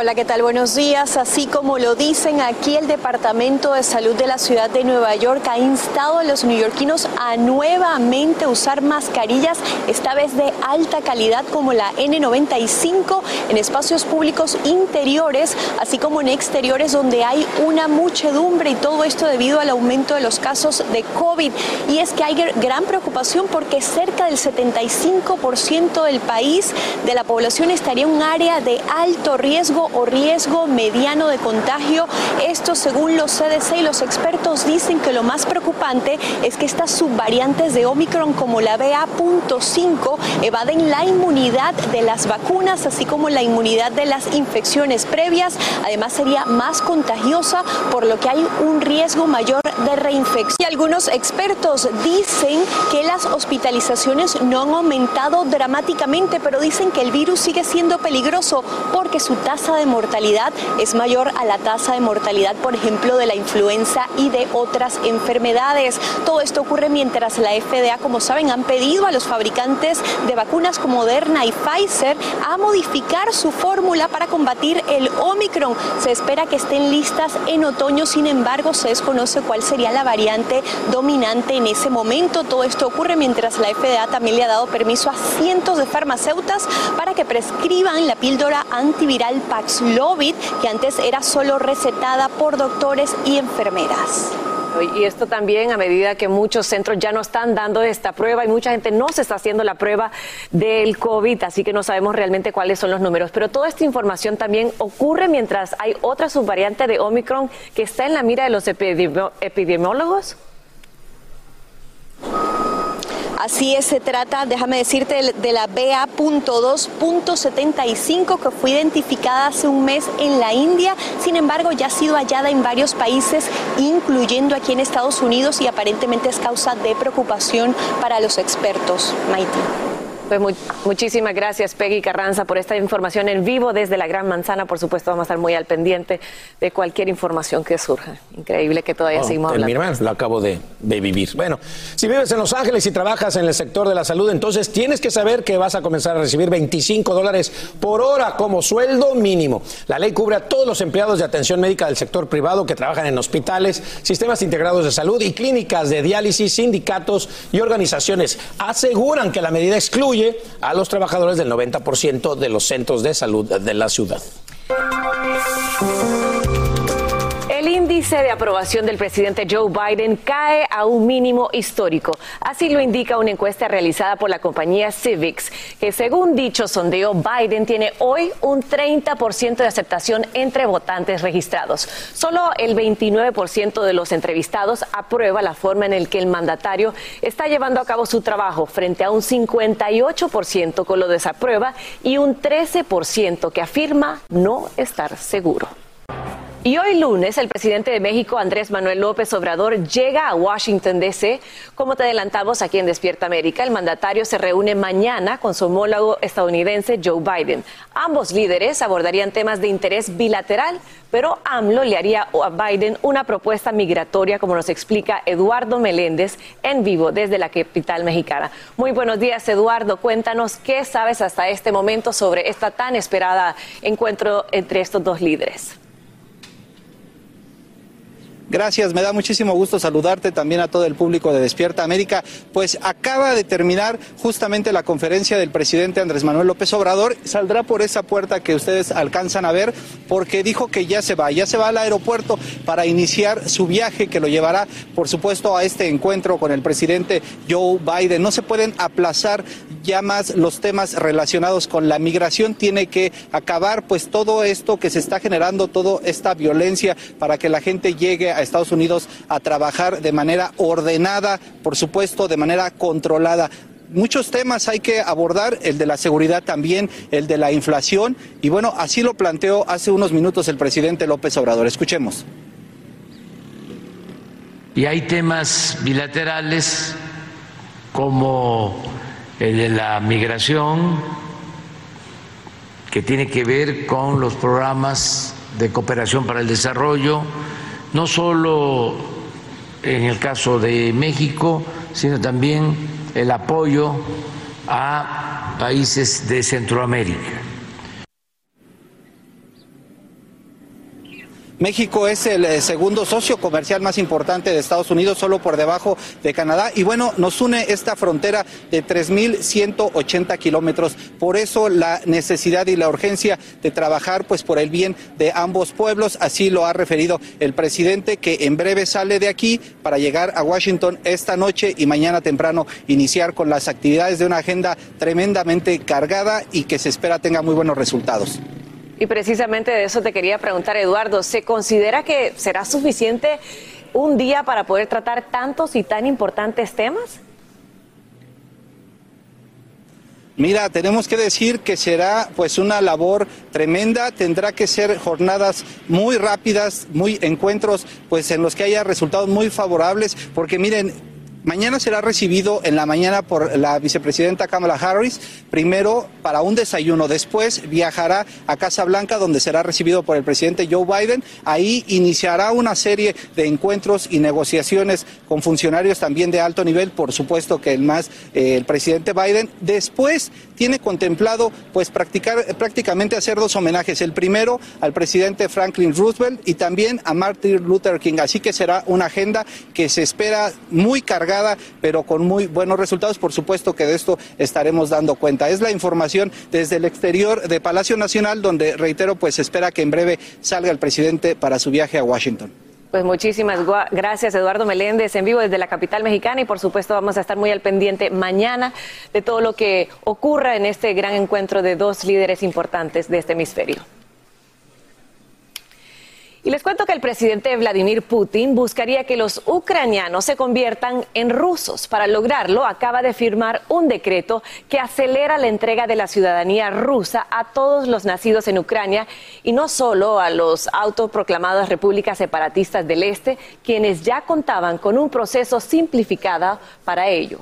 Hola, ¿qué tal? Buenos días. Así como lo dicen aquí, el Departamento de Salud de la ciudad de Nueva York ha instado a los neoyorquinos a nuevamente usar mascarillas, esta vez de alta calidad como la N95, en espacios públicos interiores, así como en exteriores donde hay una muchedumbre y todo esto debido al aumento de los casos de COVID. Y es que hay gran preocupación porque cerca del 75% del país, de la población, estaría en un área de alto riesgo o riesgo mediano de contagio. Esto según los CDC y los expertos dicen que lo más preocupante es que estas subvariantes de Omicron como la BA.5 evaden la inmunidad de las vacunas, así como la inmunidad de las infecciones previas. Además sería más contagiosa, por lo que hay un riesgo mayor de reinfección. Y algunos expertos dicen que las hospitalizaciones no han aumentado dramáticamente, pero dicen que el virus sigue siendo peligroso porque su tasa de mortalidad es mayor a la tasa de mortalidad, por ejemplo, de la influenza y de otras enfermedades. Todo esto ocurre mientras la FDA, como saben, han pedido a los fabricantes de vacunas como Moderna y Pfizer a modificar su fórmula para combatir el Omicron. Se espera que estén listas en otoño, sin embargo, se desconoce cuál sería la variante dominante en ese momento. Todo esto ocurre mientras la FDA también le ha dado permiso a cientos de farmacéuticas para que prescriban la píldora antiviral Paxlovid, que antes era solo recetada por doctores y enfermeras. Y esto también a medida que muchos centros ya no están dando esta prueba y mucha gente no se está haciendo la prueba del COVID, así que no sabemos realmente cuáles son los números. Pero toda esta información también ocurre mientras hay otra subvariante de Omicron que está en la mira de los epidemiólogos. Así es, se trata, déjame decirte, de la BA.2.75 que fue identificada hace un mes en la India. Sin embargo, ya ha sido hallada en varios países, incluyendo aquí en Estados Unidos, y aparentemente es causa de preocupación para los expertos. Maite. Pues muchísimas gracias, Peggy Carranza, por esta información en vivo desde la Gran Manzana. Por supuesto, vamos a estar muy al pendiente de cualquier información que surja. Increíble que todavía Oh, seguimos hablando. lo acabo de, de vivir. Bueno, si vives en Los Ángeles y trabajas en el sector de la salud, entonces tienes que saber que vas a comenzar a recibir 25 dólares por hora como sueldo mínimo. La ley cubre a todos los empleados de atención médica del sector privado que trabajan en hospitales, sistemas integrados de salud y clínicas de diálisis, sindicatos y organizaciones. Aseguran que la medida excluye a los trabajadores del 90% de los centros de salud de la ciudad. El índice de aprobación del presidente Joe Biden cae a un mínimo histórico. Así lo indica una encuesta realizada por la compañía Civics, que según dicho sondeo, Biden tiene hoy un 30% de aceptación entre votantes registrados. Solo el 29% de los entrevistados aprueba la forma en la que el mandatario está llevando a cabo su trabajo, frente a un 58% que lo desaprueba y un 13% que afirma no estar seguro. Y hoy lunes, el presidente de México, Andrés Manuel López Obrador, llega a Washington, D.C. Como te adelantamos aquí en Despierta América, el mandatario se reúne mañana con su homólogo estadounidense Joe Biden. Ambos líderes abordarían temas de interés bilateral, pero AMLO le haría a Biden una propuesta migratoria, como nos explica Eduardo Meléndez en vivo desde la capital mexicana. Muy buenos días, Eduardo. Cuéntanos qué sabes hasta este momento sobre esta tan esperada encuentro entre estos dos líderes. Gracias, me da muchísimo gusto saludarte también a todo el público de Despierta América. Pues acaba de terminar justamente la conferencia del presidente Andrés Manuel López Obrador. Saldrá por esa puerta que ustedes alcanzan a ver porque dijo que ya se va, ya se va al aeropuerto para iniciar su viaje que lo llevará, por supuesto, a este encuentro con el presidente Joe Biden. No se pueden aplazar ya más los temas relacionados con la migración. Tiene que acabar pues todo esto que se está generando, toda esta violencia para que la gente llegue a Estados Unidos a trabajar de manera ordenada, por supuesto, de manera controlada. muchos temas hay que abordar, el de la seguridad también, el de la inflación, y bueno, así lo planteó hace unos minutos el presidente López Obrador. Escuchemos. Y hay temas bilaterales como el de la migración, que tiene que ver con los programas de cooperación para el desarrollo, no solo en el caso de México, sino también el apoyo a países de Centroamérica. México es el eh, segundo socio comercial más importante de Estados Unidos, solo por debajo de Canadá. Y bueno, nos une esta frontera de 3.180 kilómetros. Por eso la necesidad y la urgencia de trabajar pues por el bien de ambos pueblos. Así lo ha referido el presidente, que en breve sale de aquí para llegar a Washington esta noche y mañana temprano iniciar con las actividades de una agenda tremendamente cargada y que se espera tenga muy buenos resultados. Y precisamente de eso te quería preguntar, Eduardo, ¿se considera que será suficiente un día para poder tratar tantos y tan importantes temas? Mira, tenemos que decir que será pues una labor tremenda, tendrá que ser jornadas muy rápidas, muy encuentros pues en los que haya resultados muy favorables, porque miren, Mañana será recibido en la mañana por la vicepresidenta Kamala Harris, primero para un desayuno, después viajará a Casa Blanca donde será recibido por el presidente Joe Biden. Ahí iniciará una serie de encuentros y negociaciones con funcionarios también de alto nivel, por supuesto que el más eh, el presidente Biden. Después tiene contemplado pues practicar prácticamente hacer dos homenajes, el primero al presidente Franklin Roosevelt y también a Martin Luther King. Así que será una agenda que se espera muy cargada pero con muy buenos resultados. Por supuesto que de esto estaremos dando cuenta. Es la información desde el exterior de Palacio Nacional, donde, reitero, pues espera que en breve salga el presidente para su viaje a Washington. Pues muchísimas gracias, Eduardo Meléndez, en vivo desde la capital mexicana y por supuesto vamos a estar muy al pendiente mañana de todo lo que ocurra en este gran encuentro de dos líderes importantes de este hemisferio. Y les cuento que el presidente Vladimir Putin buscaría que los ucranianos se conviertan en rusos. Para lograrlo, acaba de firmar un decreto que acelera la entrega de la ciudadanía rusa a todos los nacidos en Ucrania y no solo a los autoproclamadas repúblicas separatistas del Este, quienes ya contaban con un proceso simplificado para ello.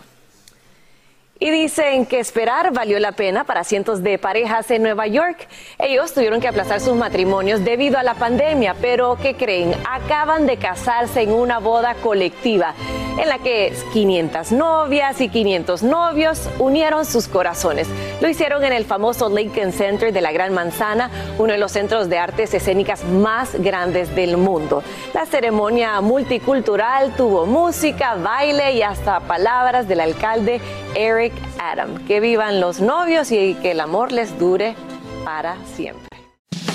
Y dicen que esperar valió la pena para cientos de parejas en Nueva York. Ellos tuvieron que aplazar sus matrimonios debido a la pandemia, pero ¿qué creen? Acaban de casarse en una boda colectiva en la que 500 novias y 500 novios unieron sus corazones. Lo hicieron en el famoso Lincoln Center de la Gran Manzana, uno de los centros de artes escénicas más grandes del mundo. La ceremonia multicultural tuvo música, baile y hasta palabras del alcalde Eric Adam. Que vivan los novios y que el amor les dure para siempre.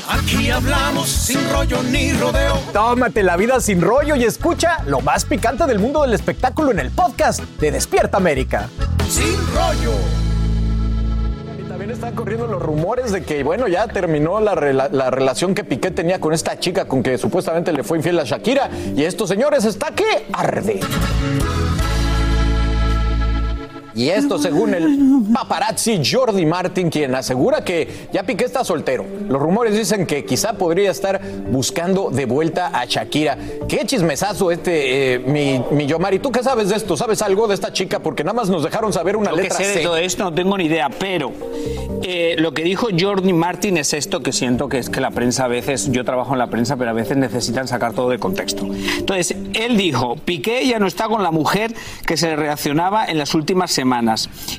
Aquí hablamos sin rollo ni rodeo. Tómate la vida sin rollo y escucha lo más picante del mundo del espectáculo en el podcast de Despierta América. Sin rollo. También están corriendo los rumores de que, bueno, ya terminó la, la, relación que Piqué tenía con esta chica con que supuestamente le fue infiel a Shakira. Y estos señores está que arde. Y esto según el paparazzi Jordi Martin, quien asegura que ya Piqué está soltero. Los rumores dicen que quizá podría estar buscando de vuelta a Shakira. Qué chismesazo este, eh, mi, mi Yomari. ¿Tú qué sabes de esto? ¿Sabes algo de esta chica? Porque nada más nos dejaron saber una lo letra que sé de todo esto no tengo ni idea, pero eh, lo que dijo Jordi Martin es esto que siento que es que la prensa a veces, yo trabajo en la prensa, pero a veces necesitan sacar todo de contexto. Entonces, él dijo, Piqué ya no está con la mujer que se reaccionaba en las últimas semanas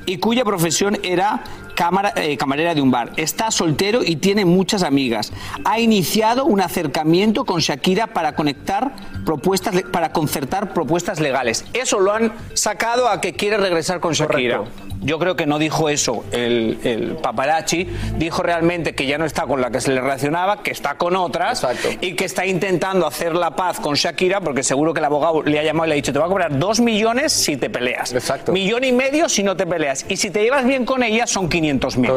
y cuya profesión era cámara, eh, camarera de un bar. Está soltero y tiene muchas amigas. Ha iniciado un acercamiento con Shakira para conectar propuestas, para concertar propuestas legales. Eso lo han sacado a que quiere regresar con Shakira. Yo creo que no dijo eso el, el, paparazzi, dijo realmente que ya no está con la que se le relacionaba, que está con otras y que está intentando hacer la paz con Shakira porque seguro que el abogado le ha llamado y le ha dicho te va a cobrar dos millones si te peleas. Exacto. Millón y medio si no te peleas. Y si te llevas bien con ella son 500 mil.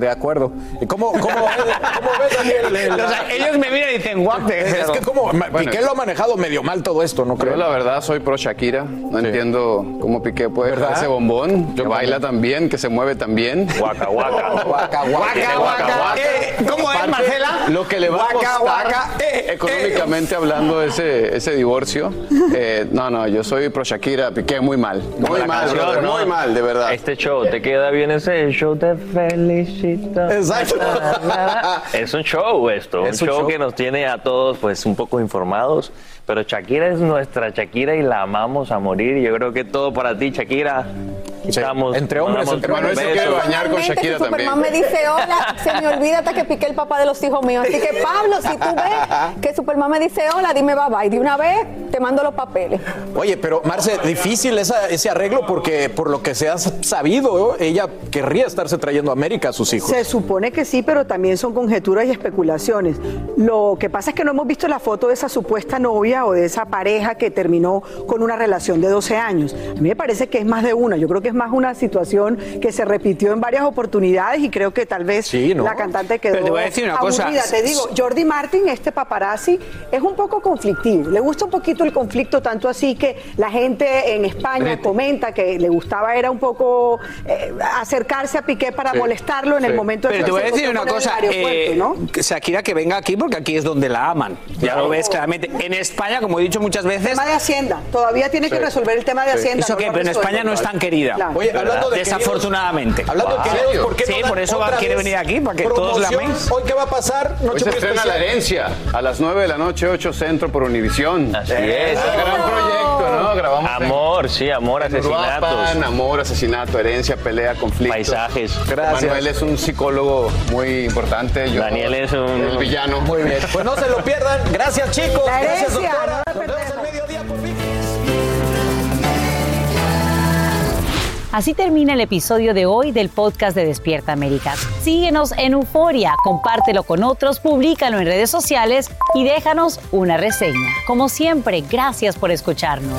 De acuerdo. ¿Cómo, cómo, cómo ves, Daniel? <laughs> O sea, ellos me miran y dicen, guate. Es que como Piqué lo ha manejado medio mal todo esto, ¿no creo? Yo la verdad soy pro Shakira. No entiendo cómo Piqué puede dejar ese bombón. que baila también, que se mueve también. <laughs> Guaca, guaca. Guaca, Guaca, guaca. Eh, ¿Cómo es, Marcela? Lo que le va a Guaca, costar, guaca. Eh, eh. económicamente hablando, ese, ese divorcio. eh, no, no, yo soy pro Shakira, piqué muy mal. Muy mal, canción, brother, ¿no? muy mal, de verdad. Este show, ¿te queda bien ese show? Te felicito. Exacto. Es un show esto, Es un un show, show. que nos tiene a todos pues un poco informados, pero Shakira es nuestra Shakira y la amamos a morir. y Yo creo que todo para ti, Shakira. Estamos, Entre hombres, entre Manuel se quiere bañar con Shakira si Superman también. me dice hola, se me olvida hasta que piqué el papá de los hijos míos. Así que Pablo, si tú ves que Superman me dice hola, dime bye bye. De una vez te mando los papeles. Oye, pero Marce, difícil esa- ese arreglo porque por lo que se ha sabido, ella querría estarse trayendo a América a sus hijos. Se supone que sí, pero también son conjeturas y especulaciones. Lo que pasa es que no hemos visto la foto de esa supuesta novia o de esa pareja que terminó con una relación de 12 años. A mí me parece que es más de una. Yo creo que es más una situación que se repitió en varias oportunidades y creo que tal vez ¿no? la cantante quedó Pero te voy a decir una cosa. aburrida. Te digo, Jordi Martin, este paparazzi, es un poco conflictivo. Le gusta un poquito el conflicto, tanto así que la gente en España comenta que le gustaba era un poco eh, acercarse a Piqué para Sí, molestarlo en el momento de Pero te voy a decir una el cosa, aeropuerto, eh, ¿no? que Shakira que venga aquí porque aquí es donde la aman. Ya lo ves claramente. En España, como he dicho muchas veces... tema de Hacienda. Todavía tiene que resolver el tema de Sí. Hacienda. ¿Eso no lo Pero en. España no es tan querida. Claro. Oye, hablando de Desafortunadamente. Hablando de queridos, ¿por qué Sí, por eso quiere venir aquí, para que todos la améis. Hoy qué va a pasar? Hoy Noche se muy estrena La. Herencia a las 9 de la noche, 8 Centro por Univisión. Así es. Gran proyecto, ¿no? Grabamos en- Amor, sí, amor. Uruapan, amor, asesinato, herencia, pelea, conflicto. Paisajes. Gracias. Manuel es un psicólogo muy importante. Yo- Daniel es un- El villano. Muy bien. Pues no se lo pierdan. Gracias, chicos. La Gracias, herencia, doctora. no la Nos vemos al mediodía por fin. Así termina el episodio de hoy del podcast de Despierta América. Síguenos en Euforia, compártelo con otros, públicalo en redes sociales y déjanos una reseña. Como siempre, gracias por escucharnos.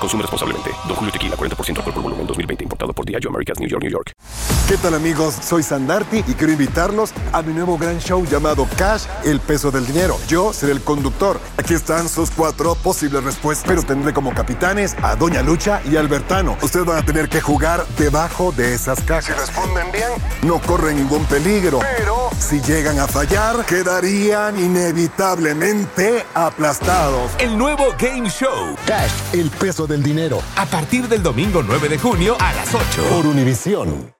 Consume responsablemente. Don Julio Tequila, 40% alcohol por volumen, 2020. Importado por Diageo Americas, New York, New York. ¿Qué tal amigos? Soy Sandarti y quiero invitarlos a mi nuevo gran show llamado Cash, el peso del dinero. Yo seré el conductor. Aquí están sus cuatro posibles respuestas, pero tendré como capitanes a Doña Lucha y Albertano. Ustedes van a tener que jugar debajo de esas cajas. Si responden bien, no corren ningún peligro. Pero si llegan a fallar, quedarían inevitablemente aplastados. El nuevo Game Show. Cash, el peso del dinero. A partir del domingo 9 de junio a las 8. Por Univisión.